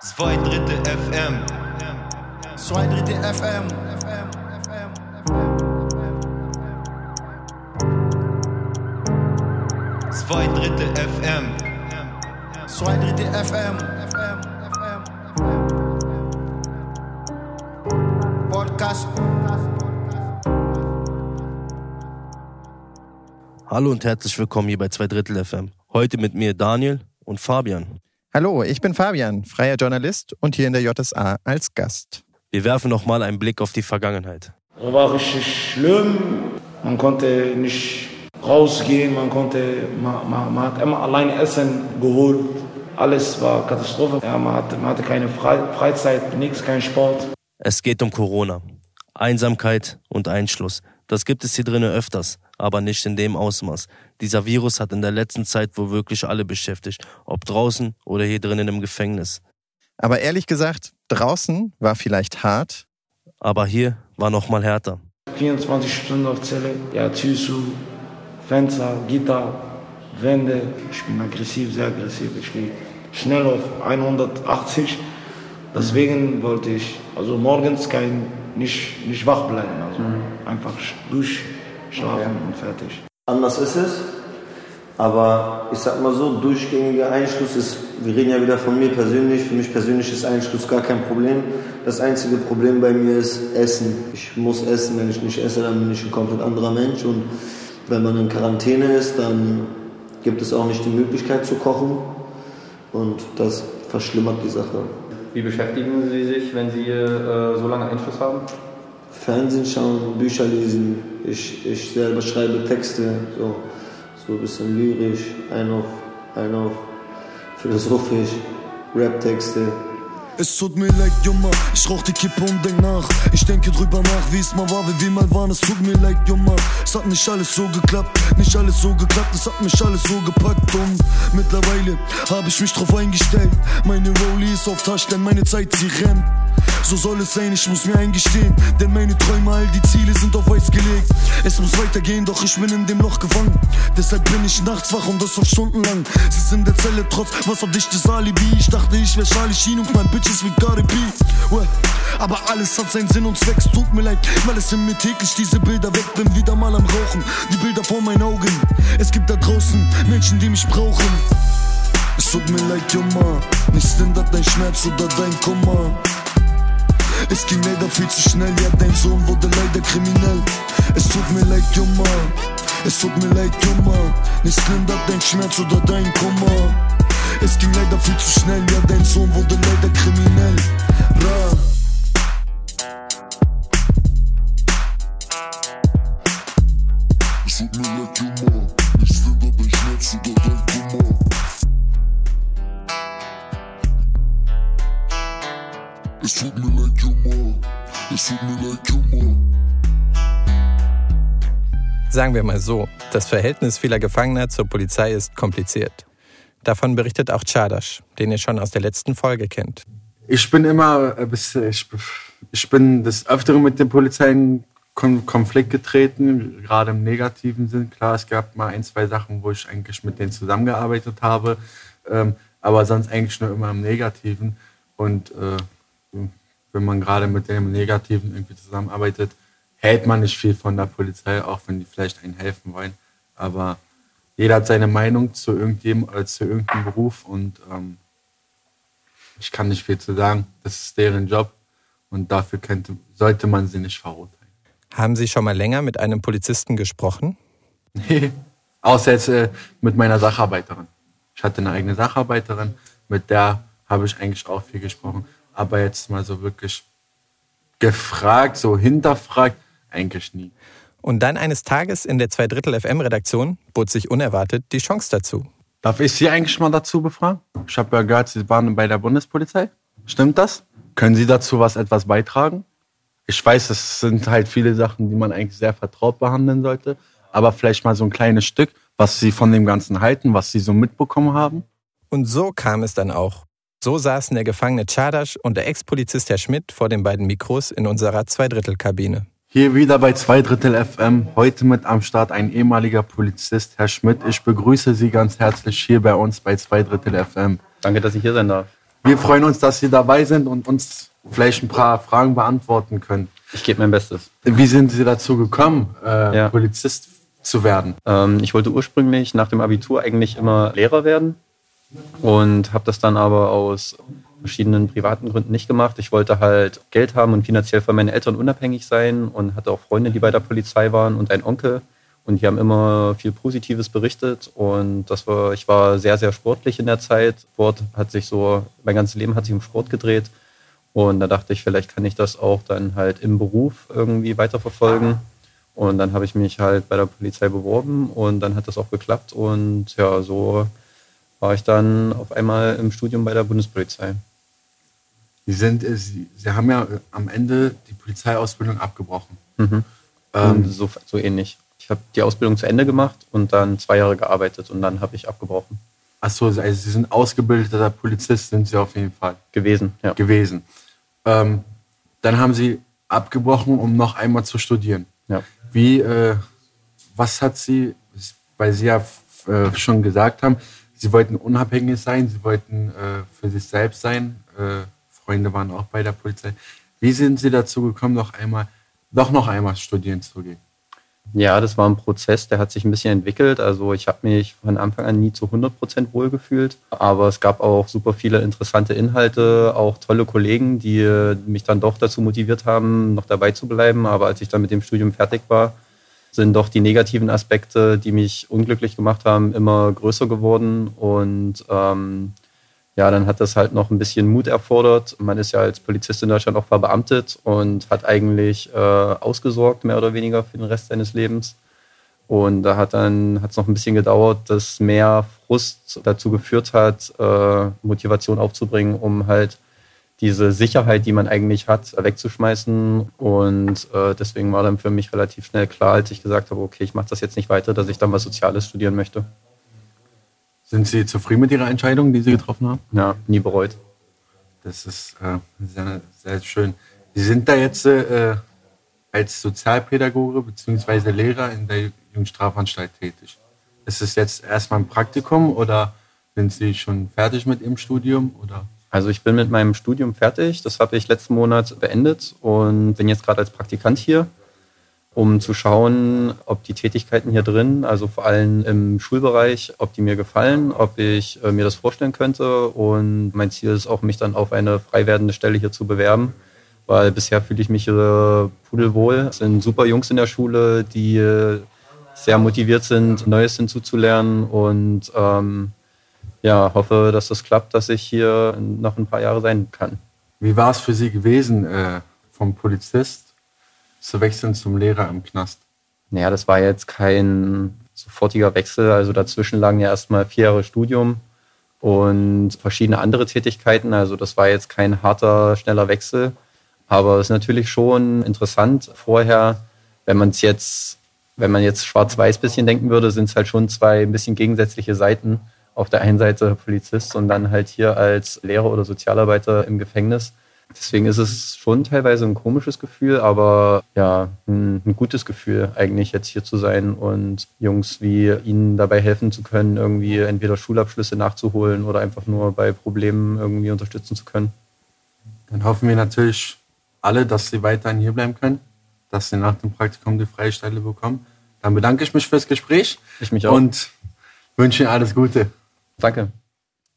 Zwei Drittel FM. Zwei Drittel FM. Zwei Drittel FM. Zwei Drittel FM. Podcast. Hallo und herzlich willkommen hier bei Zwei Drittel FM. Heute mit mir Daniel und Fabian. Hallo, ich bin Fabian, freier Journalist und hier in der JSA als Gast. Wir werfen nochmal einen Blick auf die Vergangenheit. War richtig schlimm. Man konnte nicht rausgehen, man konnte, man, man, man hat immer allein Essen geholt. Alles war Katastrophe. Ja, man, hatte, man hatte keine Fre Freizeit, nichts, kein Sport. Es geht um Corona. Einsamkeit und Einschluss. Das gibt es hier drinnen öfters, aber nicht in dem Ausmaß. Dieser Virus hat in der letzten Zeit wohl wirklich alle beschäftigt, ob draußen oder hier drinnen im Gefängnis. Aber ehrlich gesagt, draußen war vielleicht hart. Aber hier war noch mal härter. 24 Stunden auf Zelle, ja, Tür zu, Fenster, Gitter, Wände. Ich bin aggressiv, sehr aggressiv. Ich gehe schnell auf 180. Deswegen wollte ich, also morgens kein, nicht, nicht wach bleiben. Also einfach durchschlafen und fertig. Anders ist es. Aber ich sag mal so, durchgängiger Einschluss ist, wir reden ja wieder von mir persönlich, für mich persönlich ist Einschluss gar kein Problem. Das einzige Problem bei mir ist Essen. Ich muss essen, wenn ich nicht esse, dann bin ich ein komplett anderer Mensch. Und wenn man in Quarantäne ist, dann gibt es auch nicht die Möglichkeit zu kochen. Und das verschlimmert die Sache. Wie beschäftigen Sie sich, wenn Sie äh, so lange Einschluss haben? Fernsehen schauen, Bücher lesen, ich, ich selber schreibe Texte, so, so ein bisschen lyrisch, ein auf, ein auf philosophisch, Rap-Texte. Es tut mir leid, Junge, ich rauch die Kippe und denk nach. Ich denke drüber nach, wie es mal war, wie wir mal waren. Es tut mir leid, Junge, es hat nicht alles so geklappt. Nicht alles so geklappt, es hat mich alles so gepackt. Und mittlerweile habe ich mich drauf eingestellt. Meine Rollie ist auf Tasch, denn meine Zeit, sie rennt. So soll es sein, ich muss mir eingestehen. Denn meine Träume, all die Ziele sind auf Eis gelegt. Es muss weitergehen, doch ich bin in dem Loch gefangen. Deshalb bin ich nachts wach und das auf Stunden lang. Sie sind in der Zelle trotz wasserdichtes Alibi. Ich dachte, ich wär Charlie Sheen und mein Bitches wie Cardi B. Well, aber alles hat seinen Sinn und Zweck. Es tut mir leid, weil es sind mir täglich diese Bilder weg. Bin wieder mal am Rauchen, die Bilder vor meinen Augen. Es gibt da draußen Menschen, die mich brauchen. Es tut mir leid, Junge. Nichts lindert dein Schmerz oder dein Kummer. Es ging leider viel zu schnell, ja, dein Sohn wurde leider kriminell. Es tut mir leid, Junge. Es tut mir leid, Junge. Nichts lindert dein Schmerz oder dein Kummer. Es ging leider viel zu schnell, ja, dein Sohn wurde leider kriminell. Ra. Sagen wir mal so, das Verhältnis vieler Gefangener zur Polizei ist kompliziert. Davon berichtet auch Czadasch, den ihr schon aus der letzten Folge kennt. Ich bin immer, äh, ich, bin des Öfteren mit der Polizei in Kon Konflikt getreten, gerade im negativen Sinn. Klar, es gab mal ein, zwei Sachen, wo ich eigentlich mit denen zusammengearbeitet habe, ähm, aber sonst eigentlich nur immer im Negativen. Und äh, wenn man gerade mit dem Negativen irgendwie zusammenarbeitet, hält man nicht viel von der Polizei, auch wenn die vielleicht einen helfen wollen. Aber jeder hat seine Meinung zu irgendjemandem oder zu irgendeinem Beruf und ähm, ich kann nicht viel zu sagen. Das ist deren Job und dafür könnte, sollte man sie nicht verurteilen. Haben Sie schon mal länger mit einem Polizisten gesprochen? Nee, außer jetzt äh, mit meiner Sacharbeiterin. Ich hatte eine eigene Sacharbeiterin, mit der habe ich eigentlich auch viel gesprochen. Aber jetzt mal so wirklich gefragt, so hinterfragt, eigentlich nie. Und dann eines Tages in der Zweidrittel FM-Redaktion bot sich unerwartet die Chance dazu. Darf ich Sie eigentlich mal dazu befragen? Ich habe ja gehört, Sie waren bei der Bundespolizei. Stimmt das? Können Sie dazu was etwas beitragen? Ich weiß, es sind halt viele Sachen, die man eigentlich sehr vertraut behandeln sollte. Aber vielleicht mal so ein kleines Stück, was Sie von dem Ganzen halten, was Sie so mitbekommen haben. Und so kam es dann auch. So saßen der Gefangene Czadasch und der Ex-Polizist Herr Schmidt vor den beiden Mikros in unserer Zweidrittelkabine. Hier wieder bei zwei Drittel FM. Heute mit am Start ein ehemaliger Polizist, Herr Schmidt. Ich begrüße Sie ganz herzlich hier bei uns bei zwei Drittel FM. Danke, dass ich hier sein darf. Wir freuen uns, dass Sie dabei sind und uns vielleicht ein paar Fragen beantworten können. Ich gebe mein Bestes. Wie sind Sie dazu gekommen, äh, Ja. Polizist zu werden? Ähm, ich wollte ursprünglich nach dem Abitur eigentlich immer Lehrer werden und habe das dann aber aus verschiedenen privaten Gründen nicht gemacht. Ich wollte halt Geld haben und finanziell von meinen Eltern unabhängig sein und hatte auch Freunde, die bei der Polizei waren und einen Onkel. Und die haben immer viel Positives berichtet. Und das war, ich war sehr, sehr sportlich in der Zeit. Sport hat sich so, mein ganzes Leben hat sich um Sport gedreht. Und da dachte ich, vielleicht kann ich das auch dann halt im Beruf irgendwie weiterverfolgen. Und dann habe ich mich halt bei der Polizei beworben und dann hat das auch geklappt. Und ja, so war ich dann auf einmal im Studium bei der Bundespolizei. Sie, sind, äh, Sie, Sie haben ja äh, am Ende die Polizeiausbildung abgebrochen. Mhm. Ähm, so, so ähnlich. Ich habe die Ausbildung zu Ende gemacht und dann zwei Jahre gearbeitet und dann habe ich abgebrochen. Achso, also Sie sind ausgebildeter Polizist, sind Sie auf jeden Fall Gewesen, ja. gewesen. Ähm, dann haben Sie abgebrochen, um noch einmal zu studieren. ja. Wie, äh, was hat Sie, weil Sie ja äh, schon gesagt haben, Sie wollten unabhängig sein, Sie wollten äh, für sich selbst sein, äh, Freunde waren auch bei der Polizei. Wie sind Sie dazu gekommen, noch einmal, doch noch einmal studieren zu gehen? Ja, das war ein Prozess, der hat sich ein bisschen entwickelt. Also ich habe mich von Anfang an nie zu 100 Prozent wohlgefühlt. Aber es gab auch super viele interessante Inhalte, auch tolle Kollegen, die mich dann doch dazu motiviert haben, noch dabei zu bleiben. Aber als ich dann mit dem Studium fertig war, sind doch die negativen Aspekte, die mich unglücklich gemacht haben, immer größer geworden. Und ähm, ja, dann hat das halt noch ein bisschen Mut erfordert. Man ist ja als Polizist in Deutschland auch verbeamtet und hat eigentlich äh, ausgesorgt, mehr oder weniger, für den Rest seines Lebens. Und da hat dann hat es noch ein bisschen gedauert, dass mehr Frust dazu geführt hat, äh, Motivation aufzubringen, um halt diese Sicherheit, die man eigentlich hat, wegzuschmeißen. Und äh, deswegen war dann für mich relativ schnell klar, als ich gesagt habe, okay, ich mache das jetzt nicht weiter, dass ich dann was Soziales studieren möchte. Sind Sie zufrieden mit Ihrer Entscheidung, die Sie getroffen haben? Ja, nie bereut. Das ist äh, sehr, sehr schön. Sie sind da jetzt äh, als Sozialpädagoge bzw. Lehrer in der Jugendstrafanstalt tätig. Ist es jetzt erstmal ein Praktikum oder sind Sie schon fertig mit Ihrem Studium? Oder? Also ich bin mit meinem Studium fertig. Das habe ich letzten Monat beendet und bin jetzt gerade als Praktikant hier, um zu schauen, ob die Tätigkeiten hier drin, also vor allem im Schulbereich, ob die mir gefallen, ob ich äh, mir das vorstellen könnte. Und mein Ziel ist auch, mich dann auf eine frei werdende Stelle hier zu bewerben, weil bisher fühle ich mich hier pudelwohl. Es sind super Jungs in der Schule, die äh, sehr motiviert sind, Neues hinzuzulernen und ähm, ja, hoffe, dass das klappt, dass ich hier noch ein paar Jahre sein kann. Wie war es für Sie gewesen, äh, vom Polizist zu wechseln zum Lehrer im Knast? Naja, das war jetzt kein sofortiger Wechsel. Also dazwischen lagen ja erstmal vier Jahre Studium und verschiedene andere Tätigkeiten. Also das war jetzt kein harter, schneller Wechsel. Aber es ist natürlich schon interessant. Vorher, wenn man es jetzt, wenn man jetzt schwarz-weiß bisschen denken würde, sind es halt schon zwei ein bisschen gegensätzliche Seiten. Auf der einen Seite Polizist und dann halt hier als Lehrer oder Sozialarbeiter im Gefängnis. Deswegen ist es schon teilweise ein komisches Gefühl, aber ja, ein, ein, gutes Gefühl eigentlich jetzt hier zu sein und Jungs wie ihnen dabei helfen zu können, irgendwie entweder Schulabschlüsse nachzuholen oder einfach nur bei Problemen irgendwie unterstützen zu können. Dann hoffen wir natürlich alle, dass sie weiterhin hier bleiben können, dass sie nach dem Praktikum die freie Stelle bekommen. Dann bedanke ich mich fürs Gespräch. Ich mich auch. Und wünsche Ihnen alles Gute. Danke.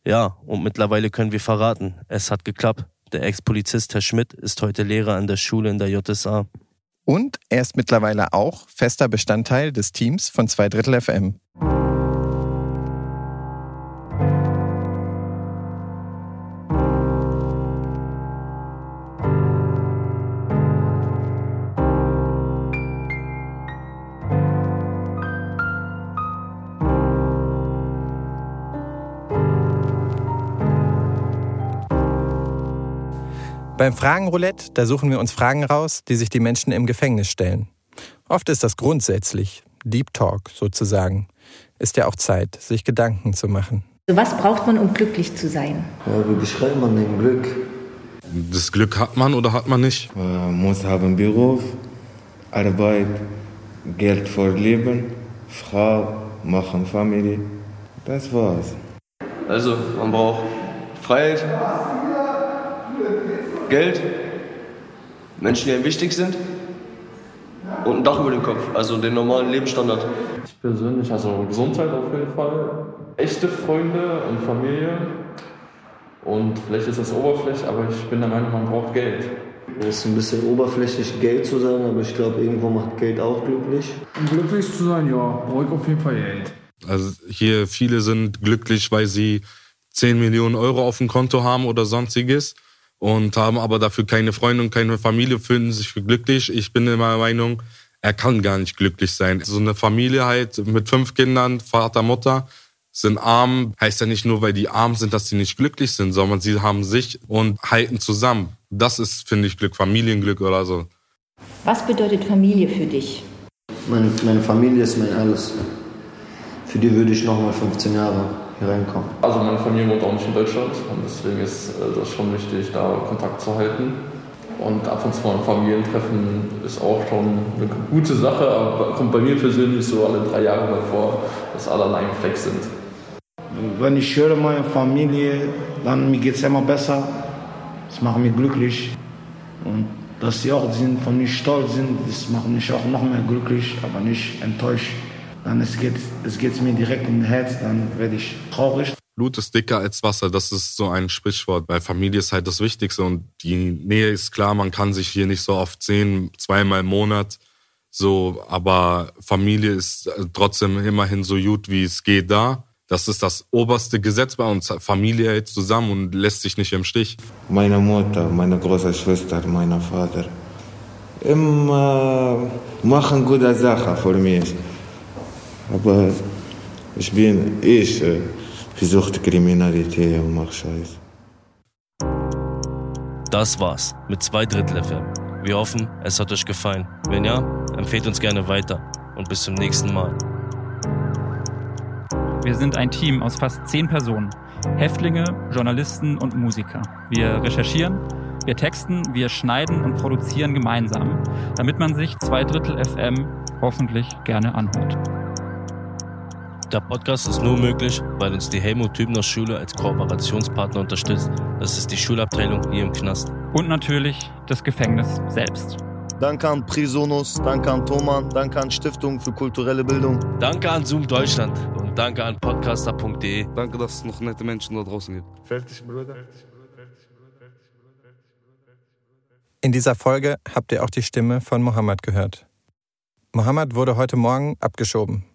Ja, und mittlerweile können wir verraten, es hat geklappt. Der Ex-Polizist Herr Schmidt ist heute Lehrer an der Schule in der JSA. Und er ist mittlerweile auch fester Bestandteil des Teams von 2 Drittel FM. Beim Fragenroulette, da suchen wir uns Fragen raus, die sich die Menschen im Gefängnis stellen. Oft ist das grundsätzlich, Deep Talk sozusagen. Ist ja auch Zeit, sich Gedanken zu machen. Was braucht man, um glücklich zu sein? Ja, wie beschreibt man den Glück? Das Glück hat man oder hat man nicht? Man muss haben Beruf, Arbeit, Geld für Leben, Frau, machen Familie. Das war's. Also, man braucht Freiheit, Geld, Menschen, die einem wichtig sind und ein Dach über dem Kopf, also den normalen Lebensstandard. Ich persönlich, also Gesundheit auf jeden Fall, echte Freunde und Familie und vielleicht ist das oberflächlich, aber ich bin der Meinung, man braucht Geld. Das ist ein bisschen oberflächlich, Geld zu sagen, aber ich glaube, irgendwo macht Geld auch glücklich. Um glücklich zu sein, ja, brauche ich auf jeden Fall Geld. Also hier viele sind glücklich, weil sie 10 Millionen Euro auf dem Konto haben oder sonstiges und haben aber dafür keine Freunde und keine Familie, fühlen sich für glücklich. Ich bin immer der Meinung, er kann gar nicht glücklich sein. So eine Familie halt mit fünf Kindern, Vater, Mutter, sind arm, heißt ja nicht nur, weil die arm sind, dass sie nicht glücklich sind, sondern sie haben sich und halten zusammen. Das ist, finde ich, Glück, Familienglück oder so. Was bedeutet Familie für dich? Meine, meine Familie ist mein alles. Für die würde ich nochmal 15 Jahre hier reinkommen. Also meine Familie wohnt auch nicht in Deutschland und deswegen ist äh, das schon wichtig, da Kontakt zu halten. Und ab und zu mal ein Familientreffen ist auch schon eine gute Sache, aber kommt bei mir persönlich so alle drei Jahre mal vor, dass alle an einem Fleck sind. Wenn ich höre meine Familie, dann mir geht es immer besser. Das macht mich glücklich. Und dass sie auch sind, von mir stolz sind, das macht mich auch noch mehr glücklich, aber nicht enttäuscht. Dann es geht es geht mir direkt in Herz, dann werde ich traurig. Blut ist dicker als Wasser, das ist so ein Sprichwort. Bei Familie ist halt das Wichtigste und die Nähe ist klar, man kann sich hier nicht so oft sehen, zweimal im Monat. So, aber Familie ist trotzdem immerhin so gut, wie es geht da. Das ist das oberste Gesetz bei uns. Familie hält zusammen und lässt sich nicht im Stich. Meine Mutter, meine große Schwester, mein Vater immer machen gute Sachen für mich. Aber ich bin, ich äh, versuche Kriminalität und mache Scheiße. Das war's mit zwei Drittel FM. Wir hoffen, es hat euch gefallen. Wenn ja, empfehlt uns gerne weiter und bis zum nächsten Mal. Wir sind ein Team aus fast zehn Personen. Häftlinge, Journalisten und Musiker. Wir recherchieren, wir texten, wir schneiden und produzieren gemeinsam, damit man sich zwei Drittel FM hoffentlich gerne anhört. Der Podcast ist nur möglich, weil uns die Helmut Tübner Schule als Kooperationspartner unterstützt. Das ist die Schulabteilung hier im Knast. Und natürlich das Gefängnis selbst. Danke an Prisonus, danke an Thoman, danke an Stiftung für kulturelle Bildung. Danke an Zoom Deutschland und danke an podcaster.de. Danke, dass es noch nette Menschen da draußen gibt. Fertig, Bruder. In dieser Folge habt ihr auch die Stimme von Mohammed gehört. Mohammed wurde heute Morgen abgeschoben.